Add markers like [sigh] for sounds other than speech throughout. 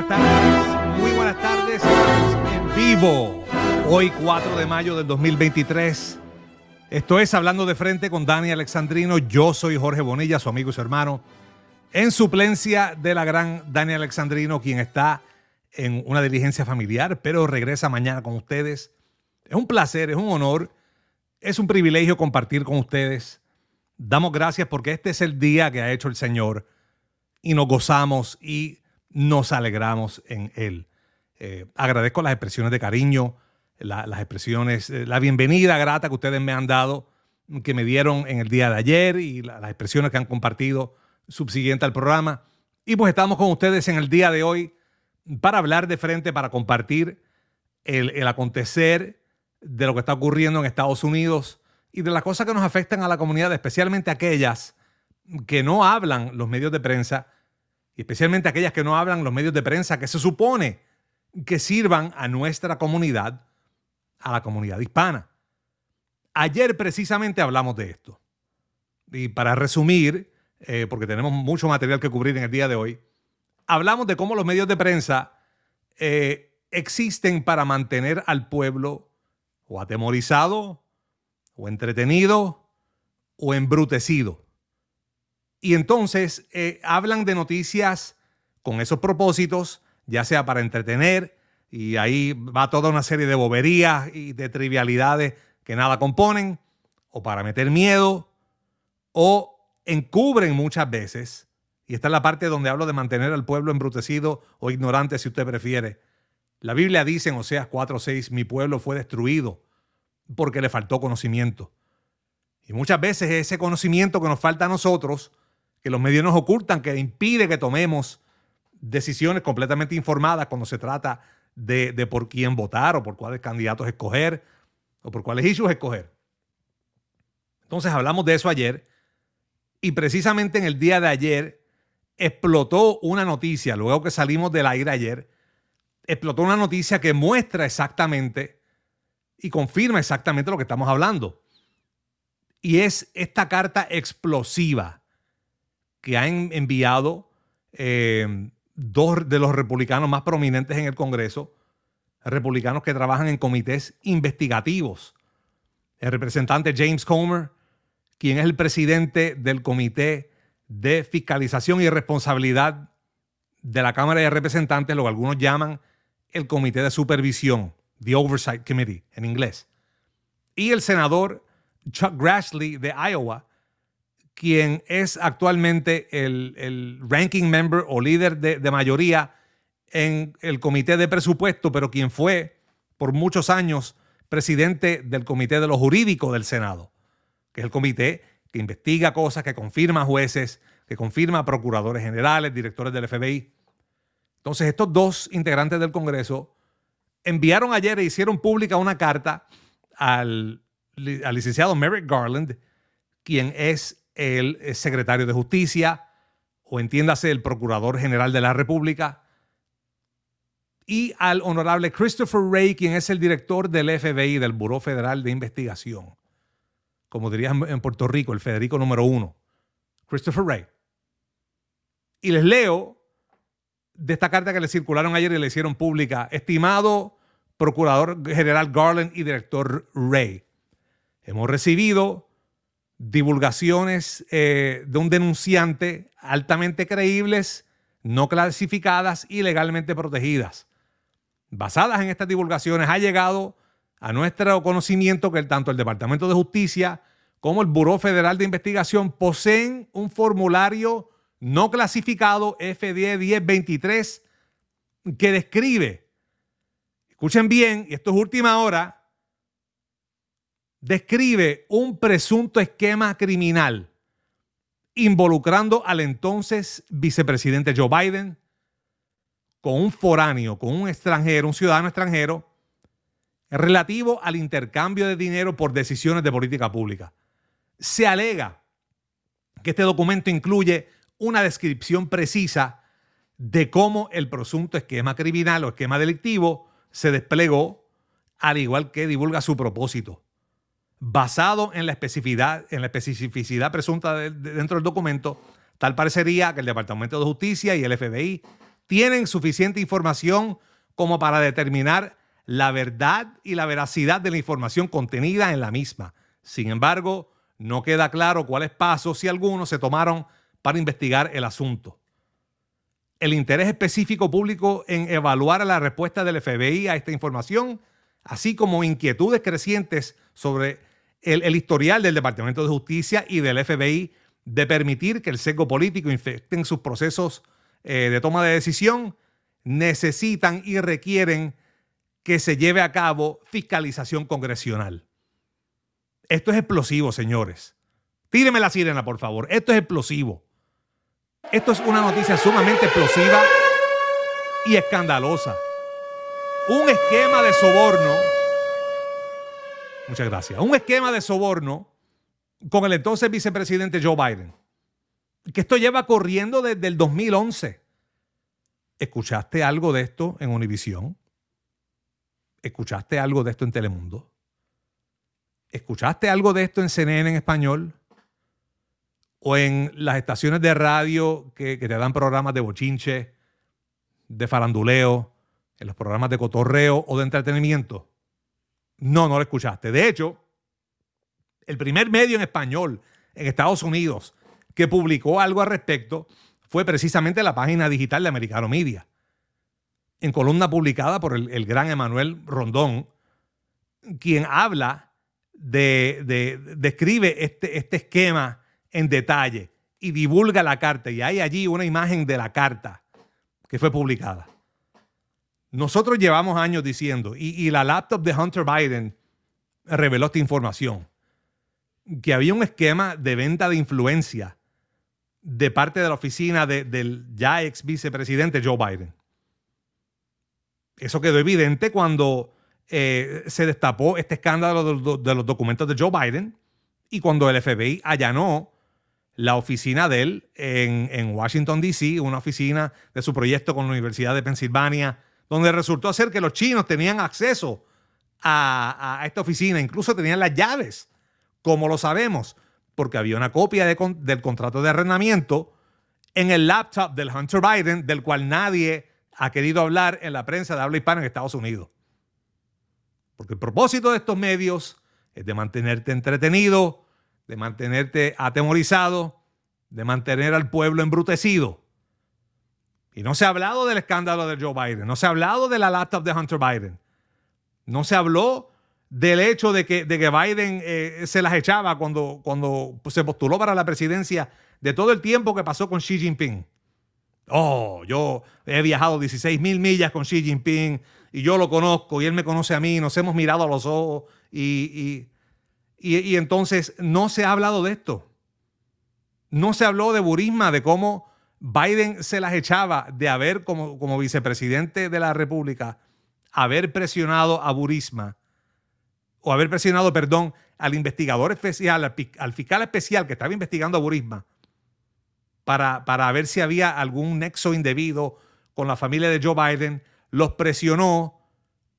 buenas tardes. Muy buenas tardes. En vivo. Hoy 4 de mayo del 2023. Esto es Hablando de Frente con Dani Alexandrino. Yo soy Jorge Bonilla, su amigo y su hermano. En suplencia de la gran Dani Alexandrino, quien está en una diligencia familiar, pero regresa mañana con ustedes. Es un placer, es un honor, es un privilegio compartir con ustedes. Damos gracias porque este es el día que ha hecho el Señor y nos gozamos y nos alegramos en Él. Eh, agradezco las expresiones de cariño, las expresiones, eh, la bienvenida grata que ustedes me han dado, que me dieron en el día de ayer y las expresiones que han compartido subsiguiente al programa. Y pues estamos con ustedes en el día de hoy para hablar de frente, para compartir el, el acontecer de lo que está ocurriendo en Estados Unidos y de las cosas que nos afectan a la comunidad, especialmente aquellas que no hablan los medios de prensa especialmente aquellas que no hablan los medios de prensa que se supone que sirvan a nuestra comunidad, a la comunidad hispana. Ayer precisamente hablamos de esto. Y para resumir, eh, porque tenemos mucho material que cubrir en el día de hoy, hablamos de cómo los medios de prensa eh, existen para mantener al pueblo o atemorizado, o entretenido, o embrutecido. Y entonces eh, hablan de noticias con esos propósitos, ya sea para entretener, y ahí va toda una serie de boberías y de trivialidades que nada componen, o para meter miedo, o encubren muchas veces, y esta es la parte donde hablo de mantener al pueblo embrutecido o ignorante, si usted prefiere. La Biblia dice en Oseas 4:6, mi pueblo fue destruido porque le faltó conocimiento. Y muchas veces ese conocimiento que nos falta a nosotros que los medios nos ocultan, que impide que tomemos decisiones completamente informadas cuando se trata de, por quién votar o por cuáles candidatos escoger o por cuáles issues escoger. Entonces hablamos de eso ayer y precisamente en el día de ayer explotó una noticia, luego que salimos del aire ayer, explotó una noticia que muestra exactamente y confirma exactamente lo que estamos hablando. Y es esta carta explosiva que han enviado eh, dos de los republicanos más prominentes en el Congreso, republicanos que trabajan en comités investigativos. El representante James Comer, quien es el presidente del Comité de Fiscalización y Responsabilidad de la Cámara de Representantes, lo que algunos llaman el Comité de Supervisión, the Oversight Committee en inglés. Y el senador Chuck Grassley de Iowa, quien es actualmente el, ranking member o líder de, de, mayoría en el comité de presupuesto, pero quien fue por muchos años presidente del comité de los jurídicos del Senado, que es el comité que investiga cosas, que confirma jueces, que confirma procuradores generales, directores del FBI. Entonces, estos dos integrantes del Congreso enviaron ayer e hicieron pública una carta al, al licenciado Merrick Garland, quien es el eh, secretario de Justicia o entiéndase el Procurador General de la República y al honorable Christopher Wray, quien es el director del FBI, del Buró Federal de Investigación. Como dirían en Puerto Rico, el Federico número uno, Christopher Wray. Y les leo de esta carta que le circularon ayer y le hicieron pública. Estimado Procurador General Garland y Director Wray, hemos recibido divulgaciones eh, de un denunciante altamente creíbles, no clasificadas y legalmente protegidas. Basadas en estas divulgaciones ha llegado a nuestro conocimiento que tanto el Departamento de Justicia como el Buró Federal de Investigación poseen un formulario no clasificado FD 1023 que describe, escuchen bien, y esto es última hora, describe un presunto esquema criminal involucrando al entonces vicepresidente Joe Biden con un foráneo, con un extranjero, un ciudadano extranjero, relativo al intercambio de dinero por decisiones de política pública. Se alega que este documento incluye una descripción precisa de cómo el presunto esquema criminal o esquema delictivo se desplegó, al igual que divulga su propósito basado en la especificidad, en la especificidad presunta dentro del documento, tal parecería que el Departamento de Justicia y el FBI tienen suficiente información como para determinar la verdad y la veracidad de la información contenida en la misma. Sin embargo, no queda claro cuáles pasos, si algunos, se tomaron para investigar el asunto. El interés específico público en evaluar la respuesta del FBI a esta información, así como inquietudes crecientes sobre el, historial del Departamento de Justicia y del FBI de permitir que el sesgo político infecte en sus procesos eh, de toma de decisión, necesitan y requieren que se lleve a cabo fiscalización congresional. Esto es explosivo, señores. Tíreme la sirena, por favor. Esto es explosivo. Esto es una noticia sumamente explosiva y escandalosa. Un esquema de soborno. Muchas gracias. Un esquema de soborno con el entonces vicepresidente Joe Biden. Que esto lleva corriendo desde el 2011. ¿Escuchaste algo de esto en Univisión? ¿Escuchaste algo de esto en Telemundo? ¿Escuchaste algo de esto en CNN en español? ¿O en las estaciones de radio que, te dan programas de bochinche, de faranduleo, en los programas de cotorreo o de entretenimiento? No, no lo escuchaste. De hecho, el primer medio en español en Estados Unidos que publicó algo al respecto fue precisamente la página digital de Americano Media. En columna publicada por el, gran Emanuel Rondón, quien habla de, describe este, este esquema en detalle y divulga la carta. Y hay allí una imagen de la carta que fue publicada. Nosotros llevamos años diciendo, y, la laptop de Hunter Biden reveló esta información, que había un esquema de venta de influencia de parte de la oficina del ya ex vicepresidente Joe Biden. Eso quedó evidente cuando eh, se destapó este escándalo de, los documentos de Joe Biden y cuando el FBI allanó la oficina de él en, en Washington, D.C., una oficina de su proyecto con la Universidad de Pensilvania, donde resultó ser que los chinos tenían acceso a, esta oficina, incluso tenían las llaves, como lo sabemos, porque había una copia del contrato de arrendamiento en el laptop del Hunter Biden, del cual nadie ha querido hablar en la prensa de habla hispana en Estados Unidos. Porque el propósito de estos medios es de mantenerte entretenido, de mantenerte atemorizado, de mantener al pueblo embrutecido. Y no se ha hablado del escándalo de Joe Biden, no se ha hablado de la laptop de Hunter Biden, no se habló del hecho de que, de que Biden eh, se las echaba cuando, cuando se postuló para la presidencia, de todo el tiempo que pasó con Xi Jinping. Oh, yo he viajado 16 mil millas con Xi Jinping y yo lo conozco y él me conoce a mí, nos hemos mirado a los ojos y, y, entonces no se ha hablado de esto. No se habló de Burisma, de cómo Biden se las echaba de haber, como, como vicepresidente de la República, haber presionado a Burisma, o haber presionado, perdón, al investigador especial, al, fiscal especial que estaba investigando a Burisma, para, para ver si había algún nexo indebido con la familia de Joe Biden, los presionó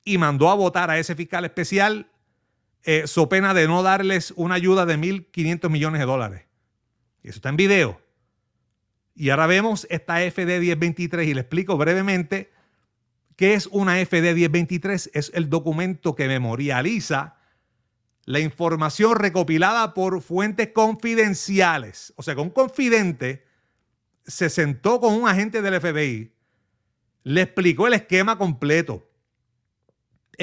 y mandó a votar a ese fiscal especial eh, so pena de no darles una ayuda de 1.500 millones de dólares. Y eso está en video. Y ahora vemos esta FD 1023 y le explico brevemente qué es una FD 1023. Es el documento que memorializa la información recopilada por fuentes confidenciales. O sea, que un confidente se sentó con un agente del FBI, le explicó el esquema completo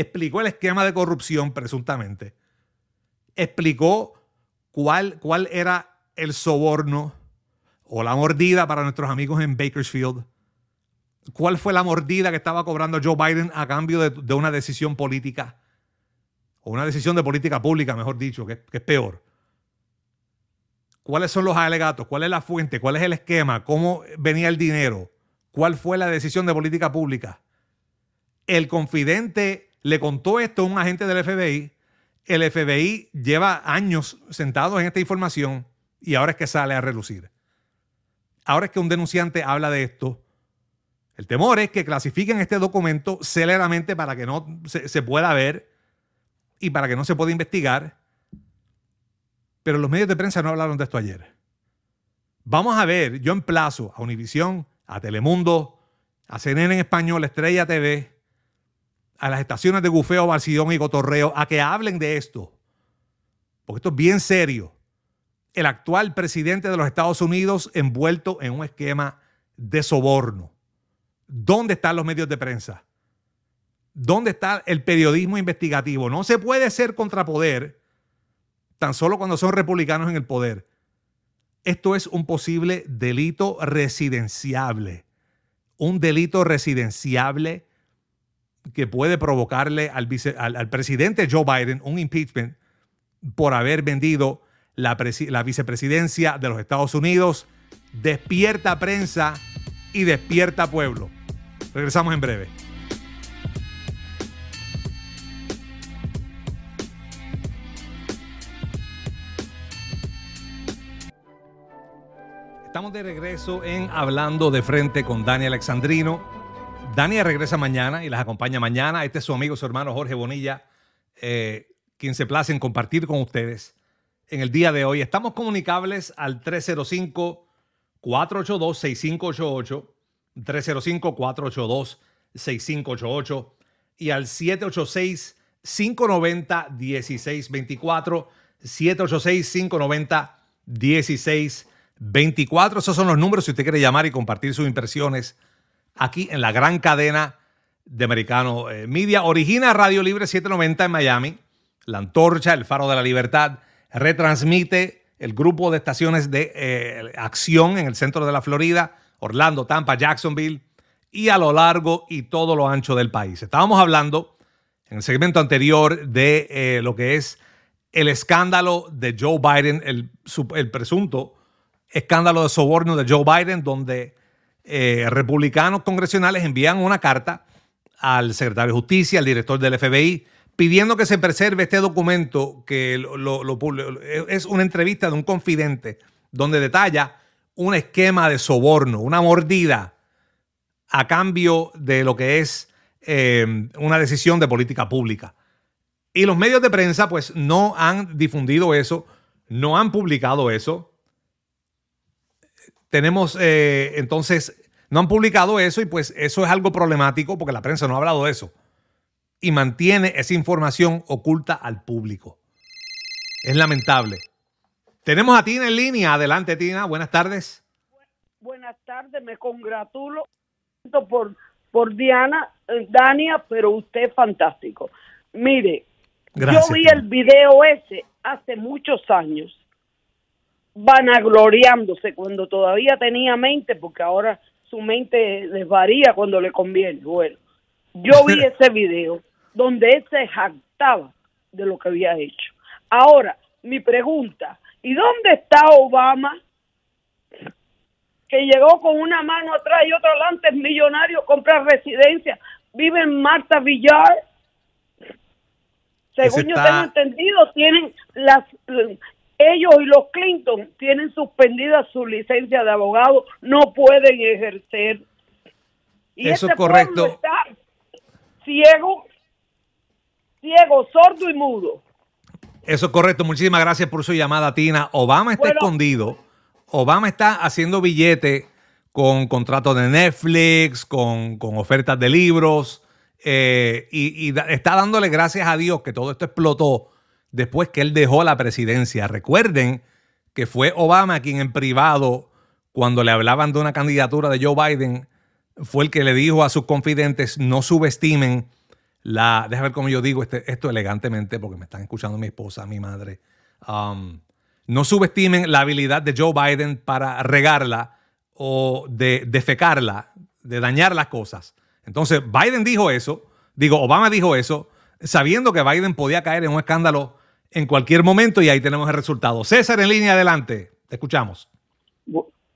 explicó el esquema de corrupción presuntamente, explicó cuál, cuál era el soborno o la mordida para nuestros amigos en Bakersfield, cuál fue la mordida que estaba cobrando Joe Biden a cambio de, una decisión política, o una decisión de política pública, mejor dicho, que, que es peor. ¿Cuáles son los alegatos? ¿Cuál es la fuente? ¿Cuál es el esquema? ¿Cómo venía el dinero? ¿Cuál fue la decisión de política pública? El confidente le contó esto a un agente del FBI. El FBI lleva años sentado en esta información y ahora es que sale a relucir. Ahora es que un denunciante habla de esto. El temor es que clasifiquen este documento céleramente para que no se, pueda ver y para que no se pueda investigar. Pero los medios de prensa no hablaron de esto ayer. Vamos a ver, yo emplazo a Univisión, a Telemundo, a CNN en español, Estrella TV, a las estaciones de Gufeo, Barcidón y Cotorreo, a que hablen de esto. Porque esto es bien serio. El actual presidente de los Estados Unidos envuelto en un esquema de soborno. ¿Dónde están los medios de prensa? ¿Dónde está el periodismo investigativo? No se puede ser contrapoder tan solo cuando son republicanos en el poder. Esto es un posible delito residenciable. Un delito residenciable que puede provocarle al, al, presidente Joe Biden un impeachment por haber vendido la, vicepresidencia de los Estados Unidos. Despierta prensa y despierta pueblo. Regresamos en breve. Estamos de regreso en Hablando de Frente con Dani Alexandrino. Dani regresa mañana y las acompaña mañana. Este es su amigo, su hermano Jorge Bonilla, eh, quien se place en compartir con ustedes en el día de hoy. Estamos comunicables al 305-482-6588, 305-482-6588 y al 786-590-1624, 786-590-1624. 24. Esos son los números si usted quiere llamar y compartir sus impresiones aquí en la gran cadena de Americano eh, Media. Origina Radio Libre 790 en Miami. La Antorcha, el Faro de la Libertad, retransmite el grupo de estaciones de eh, acción en el centro de la Florida, Orlando, Tampa, Jacksonville y a lo largo y todo lo ancho del país. Estábamos hablando en el segmento anterior de eh, lo que es el escándalo de Joe Biden, el, el presunto escándalo de soborno de Joe Biden, donde eh, republicanos congresionales envían una carta al secretario de Justicia, al director del FBI, pidiendo que se preserve este documento que es una entrevista de un confidente donde detalla un esquema de soborno, una mordida a cambio de lo que es eh, una decisión de política pública. Y los medios de prensa pues no han difundido eso, no han publicado eso, tenemos eh, entonces, no han publicado eso y pues eso es algo problemático porque la prensa no ha hablado de eso y mantiene esa información oculta al público. Es lamentable. Tenemos a Tina en línea. Adelante, Tina. Buenas tardes. Buenas tardes. Me congratulo por, por Diana, eh, Dania, pero usted es fantástico. Mire, yo vi el video ese hace muchos años vanagloriándose cuando todavía tenía mente, porque ahora su mente desvaría cuando le conviene. Bueno, yo vi [laughs] ese video donde él se jactaba de lo que había hecho. Ahora, mi pregunta, ¿y dónde está Obama? Que llegó con una mano atrás y otra adelante, es millonario, compra residencia, vive en Marta Villar. Según yo tengo entendido, tienen las ellos y los Clinton tienen suspendida su licencia de abogado, no pueden ejercer. Y Eso es correcto. Está ciego, ciego, sordo y mudo. Eso es correcto. Muchísimas gracias por su llamada, Tina. Obama está escondido. Obama está haciendo billete con contratos de Netflix, con, ofertas de libros, eh, y está dándole gracias a Dios que todo esto explotó después que él dejó la presidencia. Recuerden que fue Obama quien en privado, cuando le hablaban de una candidatura de Joe Biden, fue el que le dijo a sus confidentes, no subestimen la, déjame ver cómo yo digo este, esto elegantemente, porque me están escuchando mi esposa, mi madre, um, no subestimen la habilidad de Joe Biden para regarla o de defecarla, de dañar las cosas. Entonces, Biden dijo eso, digo, Obama dijo eso, sabiendo que Biden podía caer en un escándalo en cualquier momento y ahí tenemos el resultado. César, en línea adelante, te escuchamos.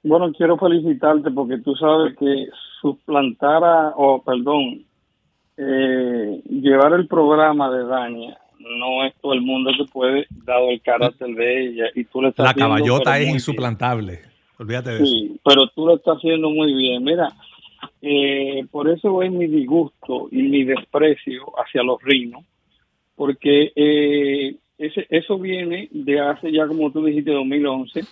Bueno, quiero felicitarte porque tú sabes que suplantar o perdón, eh, llevar el programa de Daña no es todo el mundo que puede, dado el carácter de ella. y tú le estás La caballota es insuplantable, olvídate de sí, eso. pero tú lo estás haciendo muy bien. Mira, eh, por eso es mi disgusto y mi desprecio hacia los rinos, porque eh, ese, eso viene de hace ya, como tú dijiste, 2011,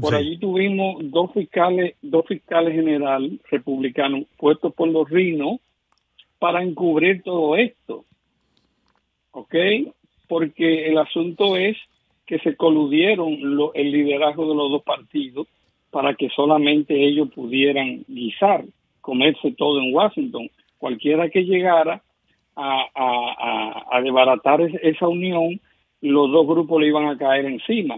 Por allí tuvimos dos fiscales, dos fiscales general republicanos puestos por los rinos para encubrir todo esto. ¿Ok? Porque el asunto es que se coludieron el liderazgo de los dos partidos para que solamente ellos pudieran guisar, comerse todo en Washington. Cualquiera que llegara a, a, a, desbaratar esa unión, los dos grupos le iban a caer encima,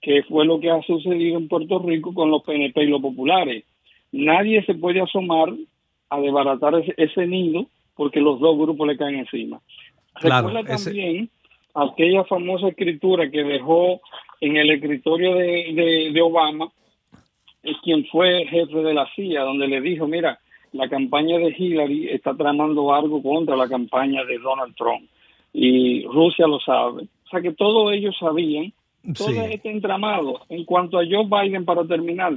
que fue lo que ha sucedido en Puerto Rico con los PNP y los populares. Nadie se puede asomar a desbaratar ese, nido porque los dos grupos le caen encima. Recuerda también aquella famosa escritura que dejó en el escritorio de, de Obama, es quien fue jefe de la CIA, donde le dijo, mira, la campaña de Hillary está tramando algo contra la campaña de Donald Trump y Rusia lo sabe. O sea que todos ellos sabían todo este entramado. En cuanto a Joe Biden, para terminar,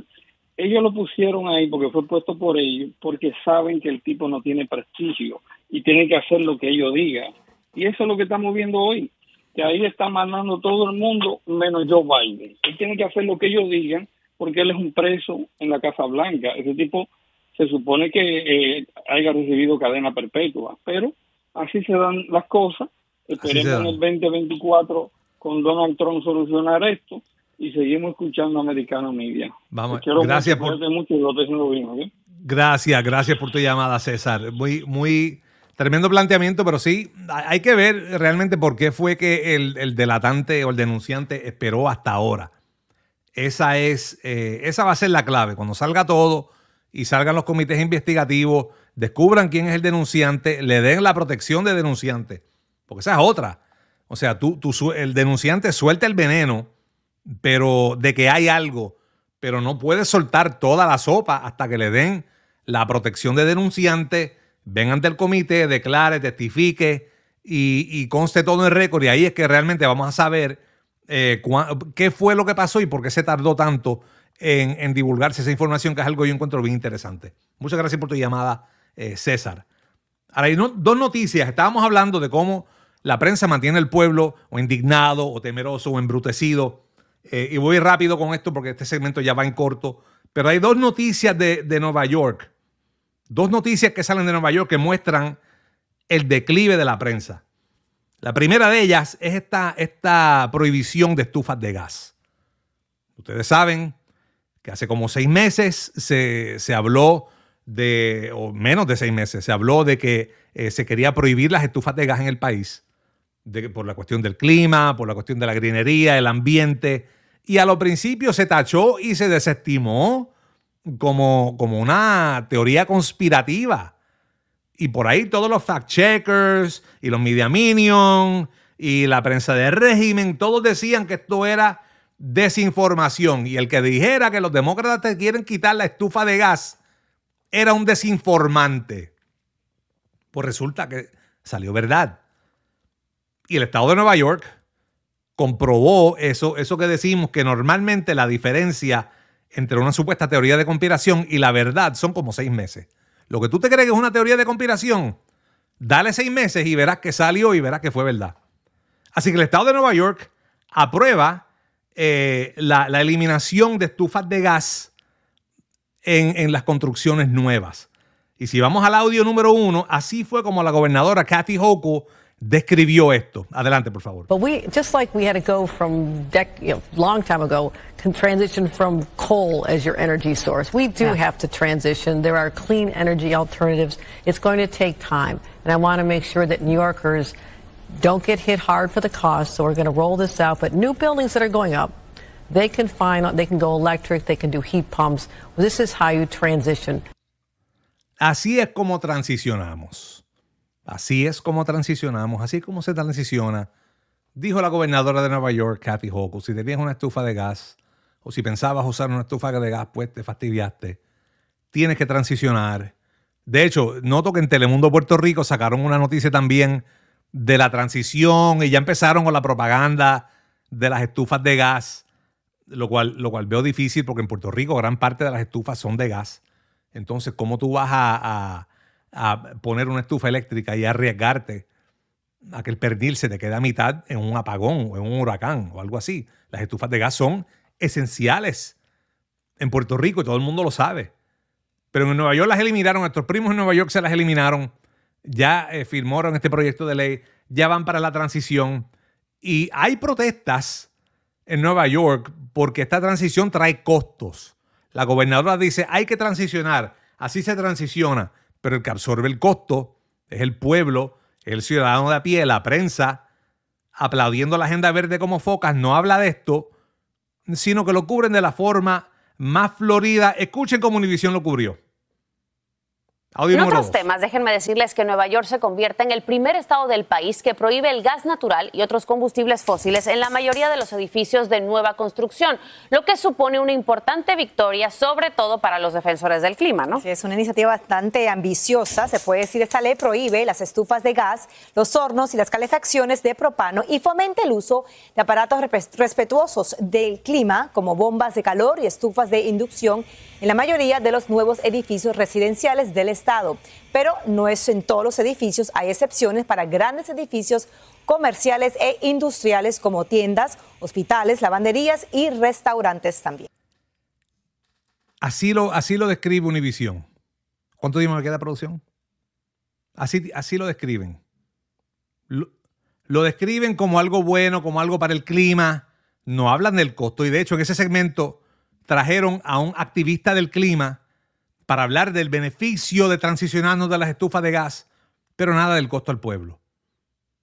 ellos lo pusieron ahí porque fue puesto por ellos, porque saben que el tipo no tiene prestigio y tiene que hacer lo que ellos digan. Y eso es lo que estamos viendo hoy, que ahí está mandando todo el mundo menos Joe Biden. Él tiene que hacer lo que ellos digan porque él es un preso en la Casa Blanca. Ese tipo se supone que eh, haya recibido cadena perpetua, pero así se dan las cosas. Esperemos en el 2024 con Donald Trump solucionar esto y seguimos escuchando Americano Media. Vamos, gracias por mucho Gracias, gracias por tu llamada, César. Muy, muy tremendo planteamiento, pero sí, hay que ver realmente por qué fue que el, el delatante o el denunciante esperó hasta ahora. Esa es, eh, esa va a ser la clave. Cuando salga todo, y salgan los comités investigativos, descubran quién es el denunciante, le den la protección de denunciante. Porque esa es otra. O sea, tú, tú, el denunciante suelta el veneno, pero de que hay algo, pero no puede soltar toda la sopa hasta que le den la protección de denunciante, vengan del comité, declare, testifique y, conste todo en récord. Y ahí es que realmente vamos a saber eh, qué fue lo que pasó y por qué se tardó tanto en, divulgarse esa información, que es algo que yo encuentro bien interesante. Muchas gracias por tu llamada, eh, César. Ahora hay dos noticias. Estábamos hablando de cómo la prensa mantiene el pueblo o indignado o temeroso o embrutecido. Eh, y voy rápido con esto porque este segmento ya va en corto. Pero hay dos noticias de, de Nueva York. Dos noticias que salen de Nueva York que muestran el declive de la prensa. La primera de ellas es esta, esta prohibición de estufas de gas. Ustedes saben que hace como seis meses se, habló de, o menos de seis meses, se habló de que eh, se quería prohibir las estufas de gas en el país, por la cuestión del clima, por la cuestión de la grinería, el ambiente, y a lo principio se tachó y se desestimó como, como una teoría conspirativa. Y por ahí todos los fact-checkers y los media minions y la prensa del régimen, todos decían que esto era desinformación. Y el que dijera que los demócratas te quieren quitar la estufa de gas era un desinformante. Pues resulta que salió verdad. Y el estado de Nueva York comprobó eso, eso que decimos que normalmente la diferencia entre una supuesta teoría de conspiración y la verdad son como seis meses. Lo que tú te crees que es una teoría de conspiración, dale seis meses y verás que salió y verás que fue verdad. Así que el estado de Nueva York aprueba eh, la, eliminación de estufas de gas en, las construcciones nuevas. Y si vamos al audio número uno, así fue como la gobernadora Kathy Hochul describió esto. Adelante, por favor. But we, just like we had to go from you know, long time ago, to transition from coal as your energy source. We do have to transition. There are clean energy alternatives. It's going to take time. And I want to make sure that New Yorkers don't get hit hard for the cost. So we're going to roll this out. But new buildings that are going up, they can find they can go electric, they can do heat pumps. This is how you transition. Así es como transicionamos. Así es como transicionamos. Así es como se transiciona. Dijo la gobernadora de Nueva York, Kathy Hochul, si tenías una estufa de gas o si pensabas usar una estufa de gas, pues te fastidiaste. Tienes que transicionar. De hecho, noto que en Telemundo Puerto Rico sacaron una noticia también de la transición y ya empezaron con la propaganda de las estufas de gas, lo cual, lo cual veo difícil porque en Puerto Rico gran parte de las estufas son de gas. Entonces, ¿cómo tú vas a, poner una estufa eléctrica y arriesgarte a que el pernil se te quede a mitad en un apagón o en un huracán o algo así? Las estufas de gas son esenciales en Puerto Rico y todo el mundo lo sabe. Pero en Nueva York las eliminaron, nuestros primos en Nueva York se las eliminaron, ya eh, firmaron este proyecto de ley, ya van para la transición y hay protestas en Nueva York porque esta transición trae costos. La gobernadora dice, hay que transicionar, así se transiciona, pero el que absorbe el costo es el pueblo, el ciudadano de a pie, la prensa, aplaudiendo la agenda verde como focas, no habla de esto, sino que lo cubren de la forma más florida. Escuchen cómo Univision lo cubrió en otros temas, déjenme decirles que Nueva York se convierte en el primer estado del país que prohíbe el gas natural y otros combustibles fósiles en la mayoría de los edificios de nueva construcción, lo que supone una importante victoria, sobre todo para los defensores del clima, ¿no? es una iniciativa bastante ambiciosa, se puede decir, esta ley prohíbe las estufas de gas, los hornos y las calefacciones de propano y fomenta el uso de aparatos respetuosos del clima, como bombas de calor y estufas de inducción en la mayoría de los nuevos edificios residenciales del Estado. Pero no es en todos los edificios, hay excepciones para grandes edificios comerciales e industriales como tiendas, hospitales, lavanderías y restaurantes también. Así lo, así lo describe Univision. ¿Cuánto tiempo me queda producción? Así, así lo describen. lo describen como algo bueno, como algo para el clima. No hablan del costo. Y de hecho, en ese segmento trajeron a un activista del clima para hablar del beneficio de transicionarnos de las estufas de gas, pero nada del costo al pueblo.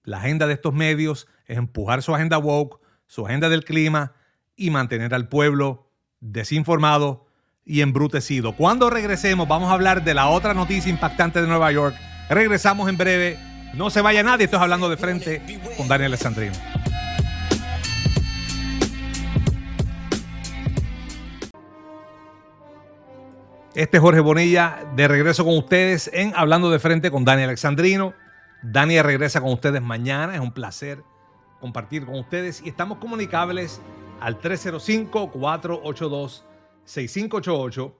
La agenda de estos medios es empujar su agenda woke, su agenda del clima y mantener al pueblo desinformado y embrutecido. Cuando regresemos vamos a hablar de la otra noticia impactante de Nueva York. Regresamos en breve. No se vaya nadie, estoy hablando de frente con Daniel Alessandrino. Este es Jorge Bonilla de regreso con ustedes en Hablando de Frente con Dani Alexandrino. Dani regresa con ustedes mañana. Es un placer compartir con ustedes y estamos comunicables al 305-482-6588,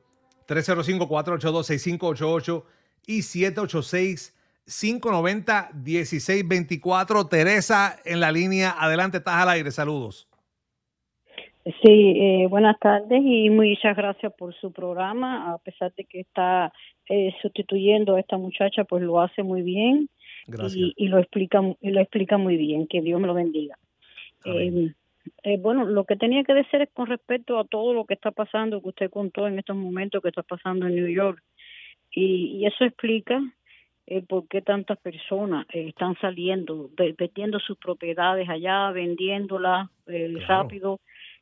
305-482-6588 y 786-590-1624. Teresa en la línea. Adelante, estás al aire. Saludos. Sí, eh, buenas tardes y muchas gracias por su programa. A pesar de que está eh, sustituyendo a esta muchacha, pues lo hace muy bien y, lo explica y lo explica muy bien. Que Dios me lo bendiga. Eh, bueno, lo que tenía que decir es con respecto a todo lo que está pasando, que usted contó en estos momentos que está pasando en New York. Y, eso explica por qué tantas personas están saliendo, vendiendo sus propiedades allá, vendiéndolas rápido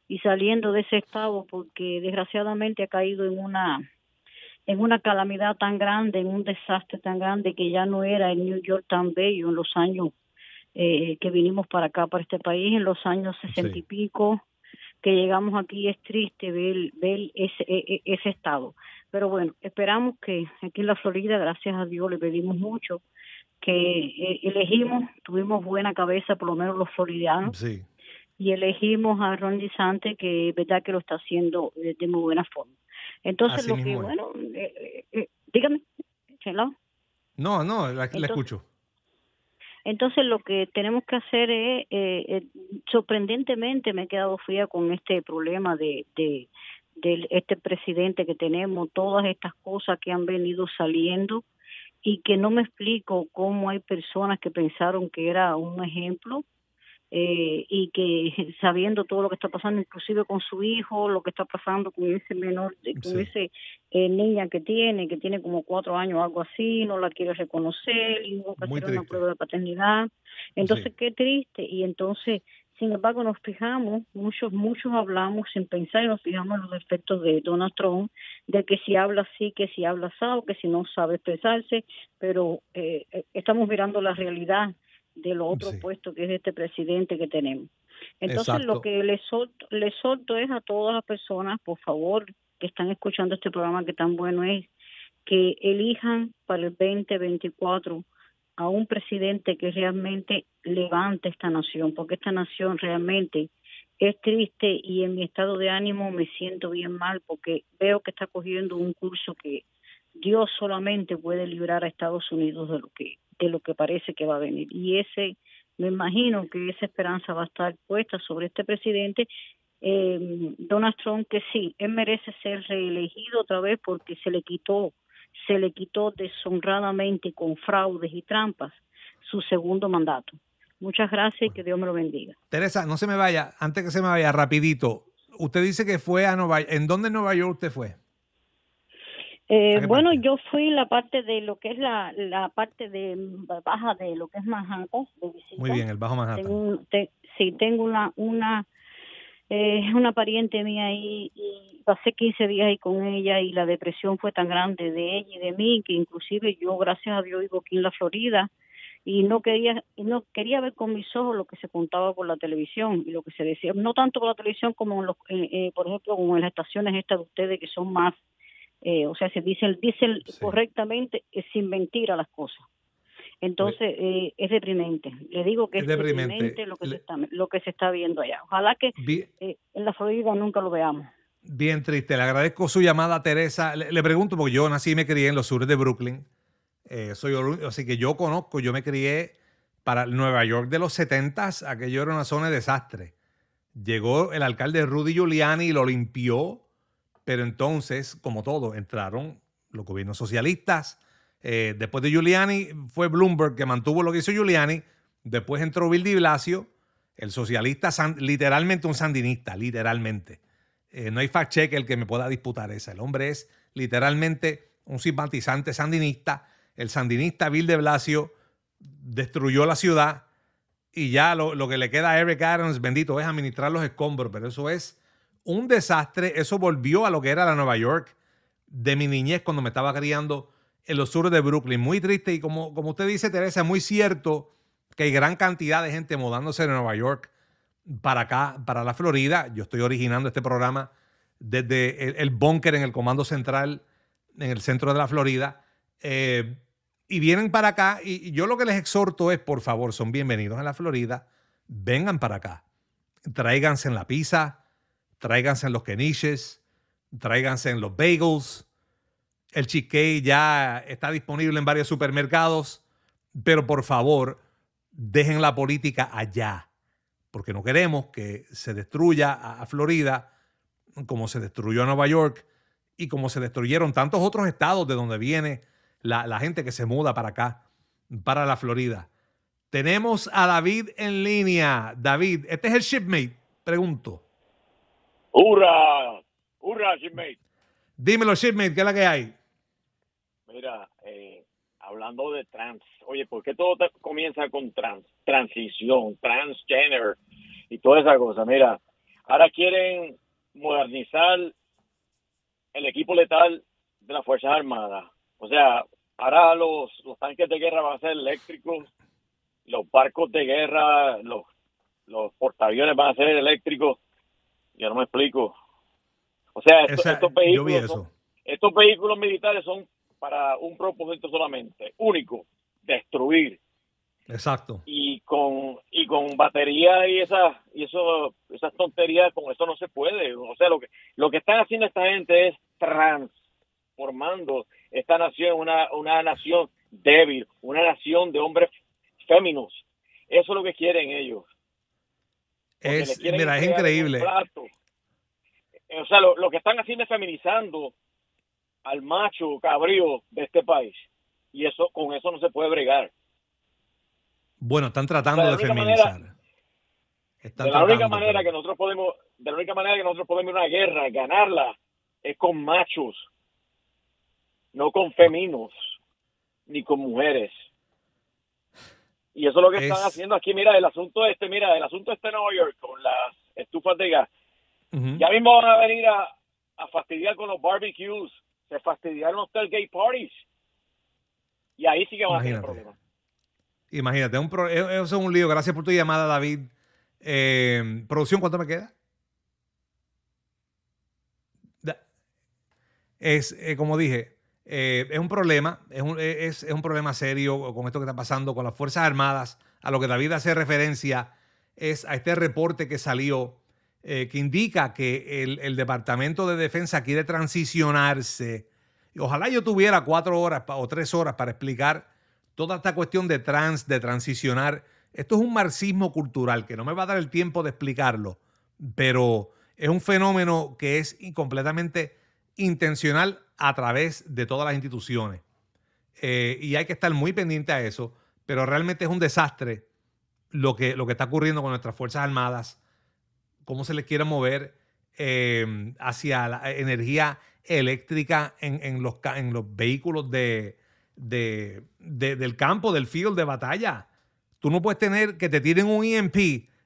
y saliendo de ese estado porque desgraciadamente ha caído en una en una calamidad tan grande, en un desastre tan grande que ya no era el New York tan bello en los años eh, que vinimos para acá, para este país, en los años sesenta y pico, que llegamos aquí, es triste ver, ver ese, e, e, ese estado. Pero bueno, esperamos que aquí en la Florida, gracias a Dios, le pedimos mucho, que eh, elegimos, tuvimos buena cabeza, por lo menos los floridianos. Sí y elegimos a Ron DeSantis que verdad que lo está haciendo de, muy buena forma. Entonces lo que, bueno, eh, eh, eh dígame, No, no, la, escucho. Entonces lo que tenemos que hacer es, eh, eh, sorprendentemente me he quedado fría con este problema de, de, de este presidente que tenemos, todas estas cosas que han venido saliendo y que no me explico cómo hay personas que pensaron que era un ejemplo eh, y que [laughs] sabiendo todo lo que está pasando, inclusive con su hijo, lo que está pasando con ese menor, con ese eh, niña que tiene, que tiene como cuatro años o algo así, no la quiere reconocer y hubo que hacer una prueba de paternidad. Entonces, qué triste. Y entonces, sin embargo, nos fijamos, muchos, muchos hablamos sin pensar y nos fijamos en los efectos de Donald Trump, de que si habla así, que si habla así, que si no sabe expresarse, pero eh, estamos mirando la realidad de lo otro puesto que es este presidente que tenemos. Entonces lo que les solto, les solto es a todas las personas, por favor, que están escuchando este programa que tan bueno es, que elijan para el 2024 a un presidente que realmente levante esta nación, porque esta nación realmente es triste y en mi estado de ánimo me siento bien mal porque veo que está cogiendo un curso que Dios solamente puede librar a Estados Unidos de lo que de lo que parece que va a venir. Y ese, me imagino que esa esperanza va a estar puesta sobre este presidente eh, Donald Trump que sí, él merece ser reelegido otra vez porque se le quitó, se le quitó deshonradamente con fraudes y trampas su segundo mandato. Muchas gracias y que Dios me lo bendiga. Teresa, no se me vaya, antes que se me vaya, rapidito. Usted dice que fue a Nueva York. ¿En dónde en Nueva York usted fue? Eh, bueno, yo fui la parte de lo que es la, la parte de baja de lo que es Manhattan. Muy bien, el bajo Manhattan. sí, tengo una una eh, una pariente mía ahí y pasé 15 días ahí con ella y la depresión fue tan grande de ella y de mí que inclusive yo, gracias a Dios, vivo aquí en la Florida y no quería no quería ver con mis ojos lo que se contaba por la televisión y lo que se decía no tanto por la televisión como en los eh, eh, por ejemplo como en las estaciones estas de ustedes que son más eh, o sea se dicen dicen correctamente sin mentir a las cosas. Entonces es deprimente. Le digo que es, deprimente, lo que se está lo que se está viendo allá. Ojalá que en la Florida nunca lo veamos. Bien triste. Le agradezco su llamada Teresa. Le, le pregunto porque yo nací y me crié en los sures de Brooklyn. Eh, soy, así que yo conozco, yo me crié para Nueva York de los 70, aquello era una zona de desastre. Llegó el alcalde Rudy Giuliani y lo limpió, pero entonces, como todo, entraron los gobiernos socialistas. Eh, después de Giuliani fue Bloomberg que mantuvo lo que hizo Giuliani. Después entró Bill de Blasio, el socialista, literalmente un sandinista, literalmente. Eh, no hay fact check el que me pueda disputar esa. El hombre es literalmente un simpatizante sandinista el sandinista Bill de Blasio destruyó la ciudad y ya lo, que le queda a Eric Adams, bendito, es administrar los escombros, pero eso es un desastre. Eso volvió a lo que era la Nueva York de mi niñez cuando me estaba criando en los sur de Brooklyn. Muy triste y como, como usted dice, Teresa, es muy cierto que hay gran cantidad de gente mudándose de Nueva York para acá, para la Florida. Yo estoy originando este programa desde el, el búnker en el Comando Central, en el centro de la Florida. Eh, y vienen para acá. Y, yo lo que les exhorto es, por favor, son bienvenidos a la Florida, vengan para acá. Tráiganse en la pizza, tráiganse en los queniches, tráiganse en los bagels. El cheesecake ya está disponible en varios supermercados, pero por favor, dejen la política allá, porque no queremos que se destruya a Florida como se destruyó a Nueva York y como se destruyeron tantos otros estados de donde viene la, gente que se muda para acá, para la Florida. Tenemos a David en línea. David, ¿este es el shipmate? Pregunto. ¡Hurra! ¡Hurra, shipmate! Dímelo, shipmate, ¿qué es la que hay? Mira, eh, hablando de trans, oye, ¿por qué todo comienza con trans? Transición, transgender y toda esa cosa. Mira, ahora quieren modernizar el equipo letal de las Fuerzas Armadas. O sea, ahora los, los tanques de guerra van a ser eléctricos, los barcos de guerra, los, los portaaviones van a ser eléctricos. Yo no me explico. O sea, estos, vehículos estos vehículos militares son para un propósito solamente, único, destruir. Exacto. Y con y con batería y esa y eso esas tonterías con eso no se puede. O sea, lo que lo que están haciendo esta gente es transformando esta nación una, una nación débil, una nación de hombres féminos. Eso es lo que quieren ellos. Es, mira, es increíble. O sea, lo, que están haciendo es feminizando al macho cabrío de este país. Y eso con eso no se puede bregar. Bueno, están tratando de, feminizar. de la única manera que nosotros podemos, de la única manera que nosotros podemos ir a una guerra, ganarla, es con machos no con feminos ni con mujeres. Y eso es lo que están haciendo aquí. Mira, el asunto este, mira, el asunto este en Nueva York con las estufas de gas. Ya mismo van a venir a, fastidiar con los barbecues. Se fastidiaron los gay parties. Y ahí sí que van a tener problemas. Imagínate, un eso es un lío. Gracias por tu llamada, David. Eh, ¿Producción cuánto me queda? Es, eh, como dije, eh, es un problema, es un, es, un, problema serio con esto que está pasando con las Fuerzas Armadas. A lo que David hace referencia es a este reporte que salió eh, que indica que el, Departamento de Defensa quiere transicionarse. ojalá yo tuviera cuatro horas o tres horas para explicar toda esta cuestión de trans, de transicionar. Esto es un marxismo cultural que no me va a dar el tiempo de explicarlo, pero es un fenómeno que es completamente intencional a través de todas las instituciones. Eh, y hay que estar muy pendiente a eso, pero realmente es un desastre lo que, lo que está ocurriendo con nuestras Fuerzas Armadas, cómo se les quiere mover eh, hacia la energía eléctrica en, los, en los, vehículos de, del campo, del field de batalla. Tú no puedes tener que te tiren un EMP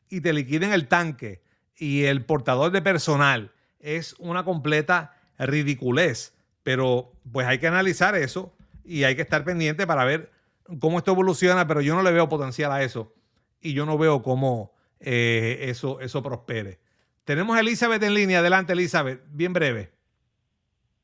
y te liquiden el tanque y el portador de personal. Es una completa ridiculez. Pero pues hay que analizar eso y hay que estar pendiente para ver cómo esto evoluciona, pero yo no le veo potencial a eso y yo no veo cómo eh, eso, eso prospere. Tenemos a Elizabeth en línea. Adelante, Elizabeth, bien breve.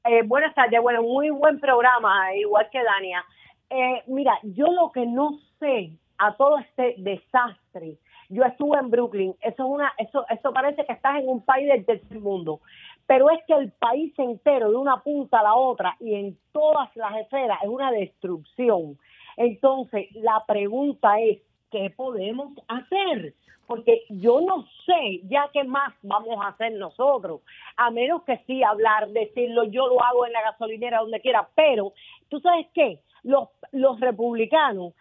Eh, buenas tardes, bueno, muy buen programa, igual que Dania. Eh, mira, yo lo que no sé a todo este desastre, yo estuve en Brooklyn, eso es una, eso, eso parece que estás en un país del tercer mundo, pero es que el país entero, de una punta a la otra y en todas las esferas, es una destrucción. Entonces, la pregunta es, ¿qué podemos hacer? Porque yo no sé ya qué más vamos a hacer nosotros, a menos que sí hablar, decirlo, yo lo hago en la gasolinera, donde quiera, pero tú sabes qué, los, los republicanos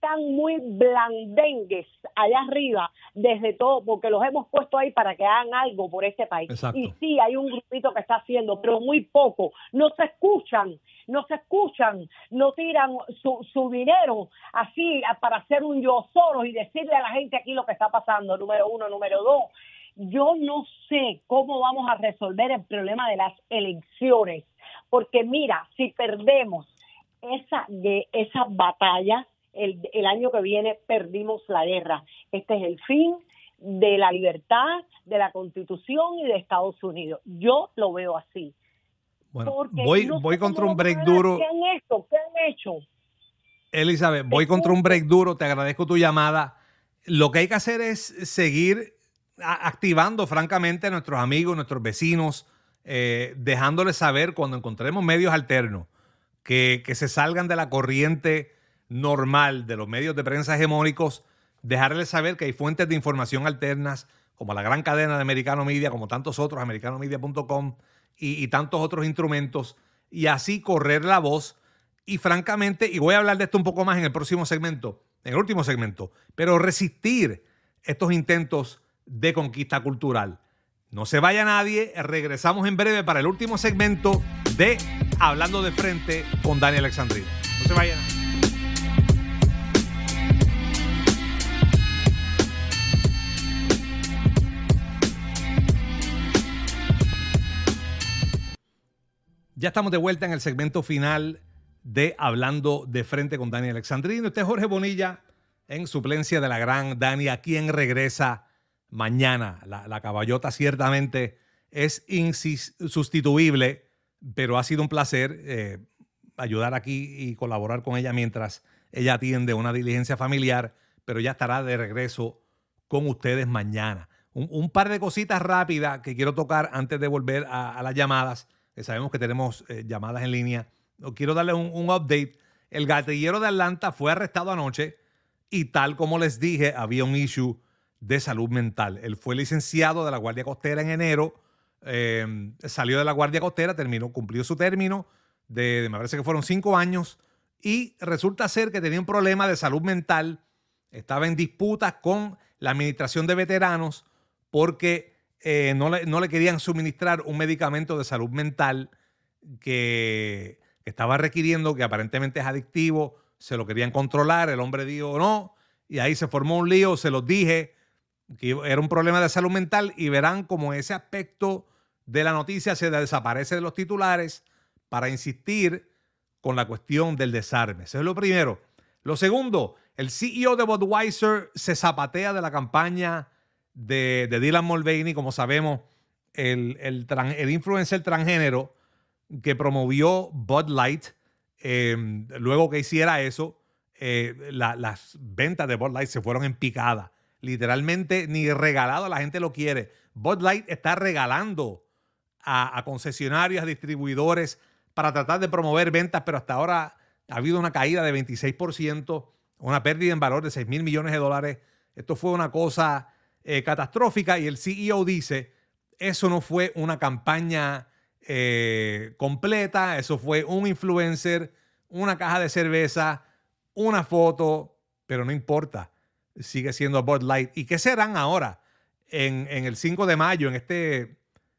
están muy blandengues allá arriba desde todo, porque los hemos puesto ahí para que hagan algo por este país. Y sí, hay un grupito que está haciendo, pero muy poco. No se escuchan, no se escuchan, no tiran su, su dinero así para hacer un yo solo y decirle a la gente aquí lo que está pasando, número uno, número dos. Yo no sé cómo vamos a resolver el problema de las elecciones, porque mira, si perdemos esa, de esa batalla, el, año que viene perdimos la guerra. Este es el fin de la libertad, de la constitución y de Estados Unidos. Yo lo veo así. Bueno, voy, voy contra un break duro. ¿Qué han hecho? ¿Qué han hecho? Elizabeth, voy contra un break duro, te agradezco tu llamada. Lo que hay que hacer es seguir activando francamente a nuestros amigos, nuestros vecinos, eh, dejándoles saber cuando encontremos medios alternos que, que se salgan de la corriente normal de los medios de prensa hegemónicos dejarles saber que hay fuentes de información alternas, como la gran cadena de Americano Media, como tantos otros, americanomedia.com y, y tantos otros instrumentos, y así correr la voz. Y francamente, y voy a hablar de esto un poco más en el próximo segmento, en el último segmento, pero resistir estos intentos de conquista cultural. No se vaya nadie, regresamos en breve para el último segmento de Hablando de Frente con Daniel Alexandrino. No se vaya nadie. Ya estamos de vuelta en el segmento final de Hablando de Frente con Dani Alexandrino. Este es Jorge Bonilla en suplencia de la gran Dani, a quien regresa mañana. La, caballota ciertamente es insustituible, pero ha sido un placer eh, ayudar aquí y colaborar con ella mientras ella atiende una diligencia familiar, pero ya estará de regreso con ustedes mañana. Un, par de cositas rápidas que quiero tocar antes de volver a las llamadas sabemos que tenemos eh, llamadas en línea. Quiero darle un, update. El gatillero de Atlanta fue arrestado anoche y tal como les dije, había un issue de salud mental. Él fue licenciado de la Guardia Costera en enero, em, salió de la Guardia Costera, terminó, cumplió su término de, me parece que fueron cinco años, y resulta ser que tenía un problema de salud mental, estaba en disputas con la Administración de Veteranos porque eh, no, le, querían suministrar un medicamento de salud mental que, estaba requiriendo, que aparentemente es adictivo, se lo querían controlar, el hombre dijo no, y ahí se formó un lío, se los dije que era un problema de salud mental y verán como ese aspecto de la noticia se desaparece de los titulares para insistir con la cuestión del desarme. Eso es lo primero. Lo segundo, el CEO de Budweiser se zapatea de la campaña de, Dylan Mulvaney, como sabemos, el, el, influencer transgénero que promovió Bud Light, em, luego que hiciera eso, eh, las ventas de Bud Light se fueron en picada. Literalmente ni regalado, la gente lo quiere. Bud Light está regalando a, a, concesionarios, a distribuidores para tratar de promover ventas, pero hasta ahora ha habido una caída de 26%, una pérdida en valor de 6 mil millones de dólares. Esto fue una cosa eh, catastrófica y el CEO dice, eso no fue una campaña eh, completa, eso fue un influencer, una caja de cerveza, una foto, pero no importa, sigue siendo Bud Light. ¿Y qué serán ahora en, el 5 de mayo, en este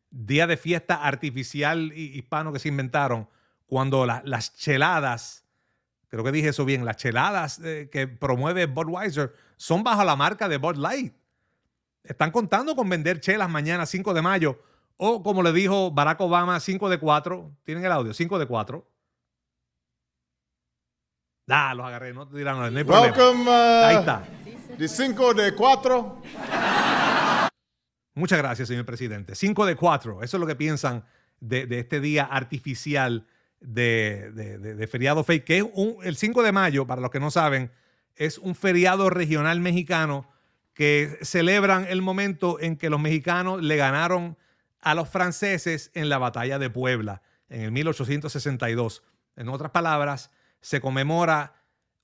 día de fiesta artificial hispano que se inventaron, cuando las cheladas, creo que dije eso bien, las cheladas eh, que promueve Budweiser son bajo la marca de Bud Light. Están contando con vender chelas mañana 5 de mayo o como le dijo Barack Obama, 5 de 4. ¿Tienen el audio? 5 de 4. Ah, los agarré, no te dirán, no hay problema. Welcome, uh, Ahí está. De 5 de 4. Muchas gracias, señor presidente. 5 de 4. Eso es lo que piensan de, este día artificial de, feriado fake, que es el 5 de mayo, para los que no saben, es un feriado regional mexicano que celebran el momento en que los mexicanos le ganaron a los franceses en la batalla de Puebla en el 1862. En otras palabras, se conmemora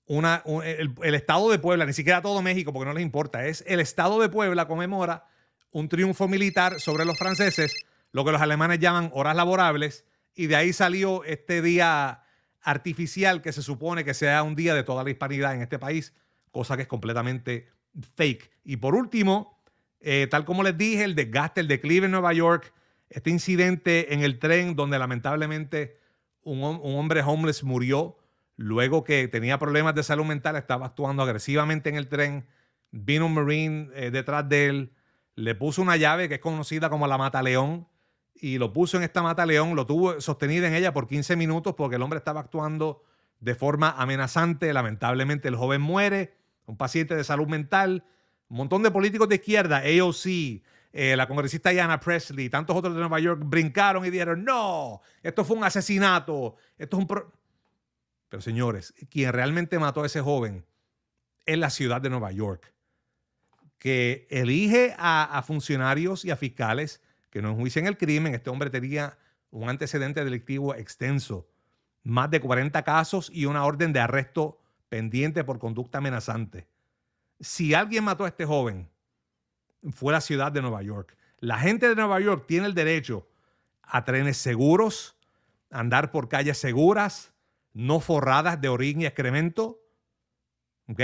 una, el, Estado de Puebla, ni siquiera todo México, porque no les importa, es el Estado de Puebla conmemora un triunfo militar sobre los franceses, lo que los alemanes llaman horas laborables, y de ahí salió este día artificial que se supone que sea un día de toda la hispanidad en este país, cosa que es completamente fake. Y por último, eh, tal como les dije, el desgaste, el declive en Nueva York, este incidente en el tren donde lamentablemente un, hombre homeless murió luego que tenía problemas de salud mental, estaba actuando agresivamente en el tren, vino un marine eh, detrás de él, le puso una llave que es conocida como la mata león y lo puso en esta mata león, lo tuvo sostenido en ella por 15 minutos porque el hombre estaba actuando de forma amenazante, lamentablemente el joven muere, un paciente de salud mental, un montón de políticos de izquierda, AOC, eh, la congresista Diana Presley, tantos otros de Nueva York brincaron y dijeron, no, esto fue un asesinato, esto es un... Pero señores, quien realmente mató a ese joven es la ciudad de Nueva York, que elige a, a funcionarios y a fiscales que no enjuician el crimen. Este hombre tenía un antecedente delictivo extenso, más de 40 casos y una orden de arresto pendiente por conducta amenazante si alguien mató a este joven, fue la ciudad de Nueva York. La gente de Nueva York tiene el derecho a trenes seguros, andar por calles seguras, no forradas de orín y excremento. ¿Ok?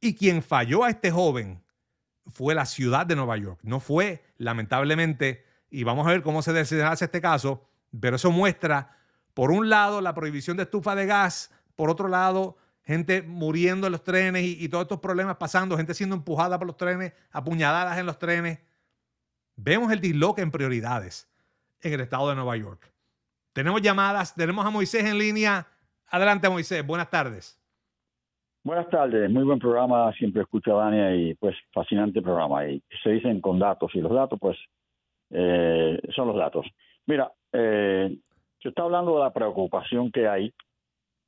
Y quien falló a este joven fue la ciudad de Nueva York. No fue, lamentablemente, y vamos a ver cómo se desenlace este caso, pero eso muestra, por un lado, la prohibición de estufa de gas, por otro lado, gente muriendo en los trenes y, todos estos problemas pasando, gente siendo empujada por los trenes, apuñaladas en los trenes. Vemos el disloque en prioridades en el estado de Nueva York. Tenemos llamadas, tenemos a Moisés en línea. Adelante, Moisés, buenas tardes. Buenas tardes, muy buen programa, siempre escucho a Dania y pues fascinante programa. Y se dicen con datos y los datos pues eh, son los datos. Mira, eh, se está hablando de la preocupación que hay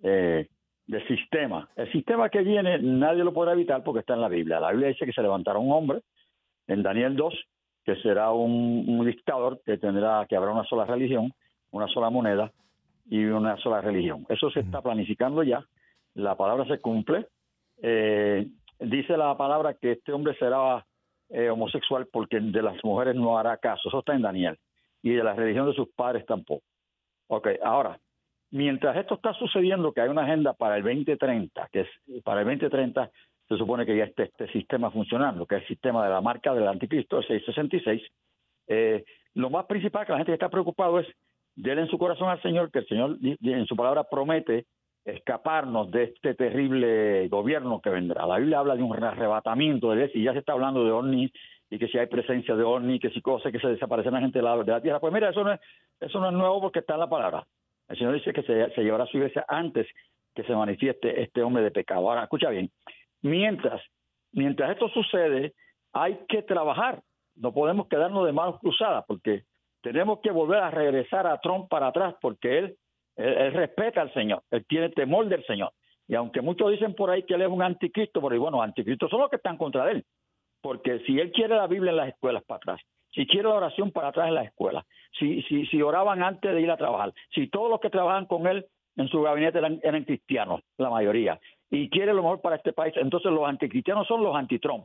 eh, del sistema. El sistema que viene nadie lo podrá evitar porque está en la Biblia. La Biblia dice que se levantará un hombre en Daniel 2 que será un, dictador que tendrá que habrá una sola religión, una sola moneda y una sola religión. Eso se está planificando ya. La palabra se cumple. Eh, dice la palabra que este hombre será eh, homosexual porque de las mujeres no hará caso. Eso está en Daniel. Y de la religión de sus padres tampoco. Ok, ahora, Mientras esto está sucediendo, que hay una agenda para el 2030, que es para el 2030 se supone que ya esté este sistema funcionando, que es el sistema de la marca del anticristo, el 666. Eh, lo más principal que la gente está preocupado es denle en su corazón al Señor, que el Señor en su palabra promete escaparnos de este terrible gobierno que vendrá. La Biblia habla de un arrebatamiento de y ya se está hablando de ovnis y que si hay presencia de ovnis, que si cosas, que se desaparecen la gente de la, de la tierra. Pues mira, eso no, es, eso no es nuevo porque está en la palabra. El Señor dice que se, llevará a su iglesia antes que se manifieste este hombre de pecado. Ahora, escucha bien, mientras, mientras esto sucede, hay que trabajar. No podemos quedarnos de manos cruzadas porque tenemos que volver a regresar a Trump para atrás porque él, él, respeta al Señor, él tiene temor del Señor. Y aunque muchos dicen por ahí que él es un anticristo, pero bueno, anticristos son los que están contra él. Porque si él quiere la Biblia en las escuelas para atrás, si quiere la oración para atrás en la escuela, si, si, si oraban antes de ir a trabajar, si todos los que trabajan con él en su gabinete eran, cristianos, la mayoría, y quiere lo mejor para este país, entonces los anticristianos son los anti-Trump.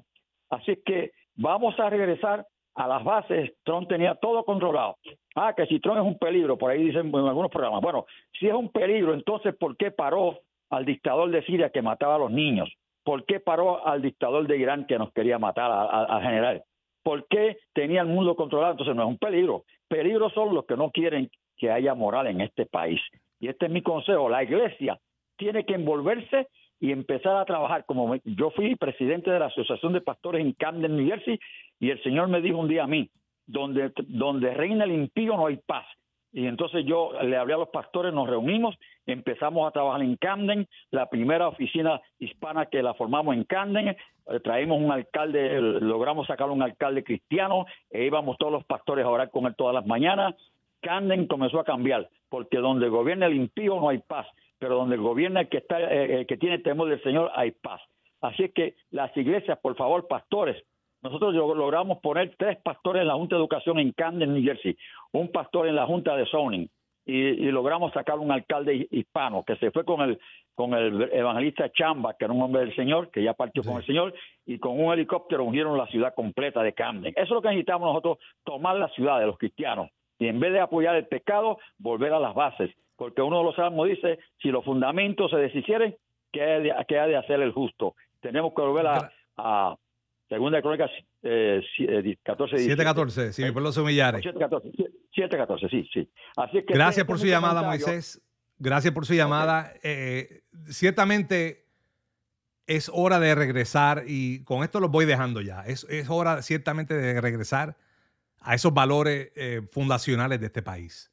Así que vamos a regresar a las bases, Trump tenía todo controlado. Ah, que si Trump es un peligro, por ahí dicen en algunos programas. Bueno, si es un peligro, entonces ¿por qué paró al dictador de Siria que mataba a los niños? ¿Por qué paró al dictador de Irán que nos quería matar al general? ¿Por qué tenía el mundo controlado? Entonces no es un peligro. Peligros son los que no quieren que haya moral en este país. Y este es mi consejo. La iglesia tiene que envolverse y empezar a trabajar como yo fui presidente de la Asociación de Pastores en Camden, New Jersey, y el Señor me dijo un día a mí, donde, donde reina el impío no hay paz. Y entonces yo le hablé a los pastores, nos reunimos, empezamos a trabajar en Camden, la primera oficina hispana que la formamos en Camden, eh, traímos un alcalde, logramos sacar un alcalde cristiano, e íbamos todos los pastores a orar con él todas las mañanas. Camden comenzó a cambiar, porque donde gobierna el impío no hay paz pero donde gobierna el que, está, eh, que tiene temor del Señor hay paz. Así es que las iglesias, por favor, pastores, nosotros logramos poner tres pastores en la Junta de Educación en Camden, New Jersey, un pastor en la Junta de Zoning, y, logramos sacar un alcalde hispano que se fue con el con el evangelista Chamba, que era un hombre del Señor, que ya partió con el Señor, y con un helicóptero ungieron la ciudad completa de Camden. Eso es lo que necesitamos nosotros, tomar la ciudad de los cristianos, y en vez de apoyar el pecado, volver a las bases. Porque uno de los salmos dice, si los fundamentos se deshicieren, ¿qué ha de, qué ha de hacer el justo? Tenemos que volver a, a Segunda Crónica eh, 14, 714, si mi pueblo se humillare. 714, sí, sí. Así que Gracias por su llamada, Moisés. Gracias por su llamada. Eh, ciertamente es hora de regresar y con esto los voy dejando ya. Es, es hora ciertamente de regresar a esos valores eh, fundacionales de este país.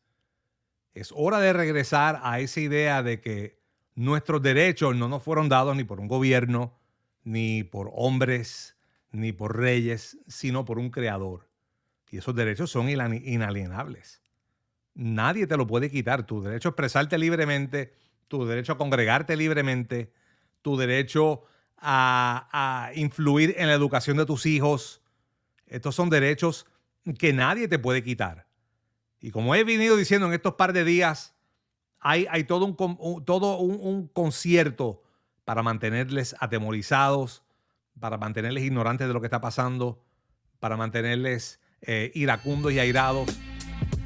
Es hora de regresar a esa idea de que nuestros derechos no nos fueron dados ni por un gobierno, ni por hombres, ni por reyes, sino por un creador. Y esos derechos son inalienables. Nadie te lo puede quitar. Tu derecho a expresarte libremente, tu derecho a congregarte libremente, tu derecho a, influir en la educación de tus hijos. Estos son derechos que nadie te puede quitar. Y como he venido diciendo en estos par de días, hay, hay todo, un, todo un, concierto para mantenerles atemorizados, para mantenerles ignorantes de lo que está pasando, para mantenerles eh, iracundos y airados.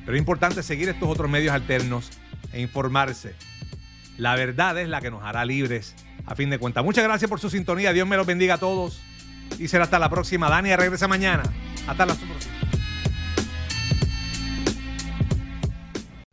Pero es importante seguir estos otros medios alternos e informarse. La verdad es la que nos hará libres a fin de cuentas. Muchas gracias por su sintonía. Dios me los bendiga a todos. Y será hasta la próxima. Dani regresa mañana. Hasta la próxima.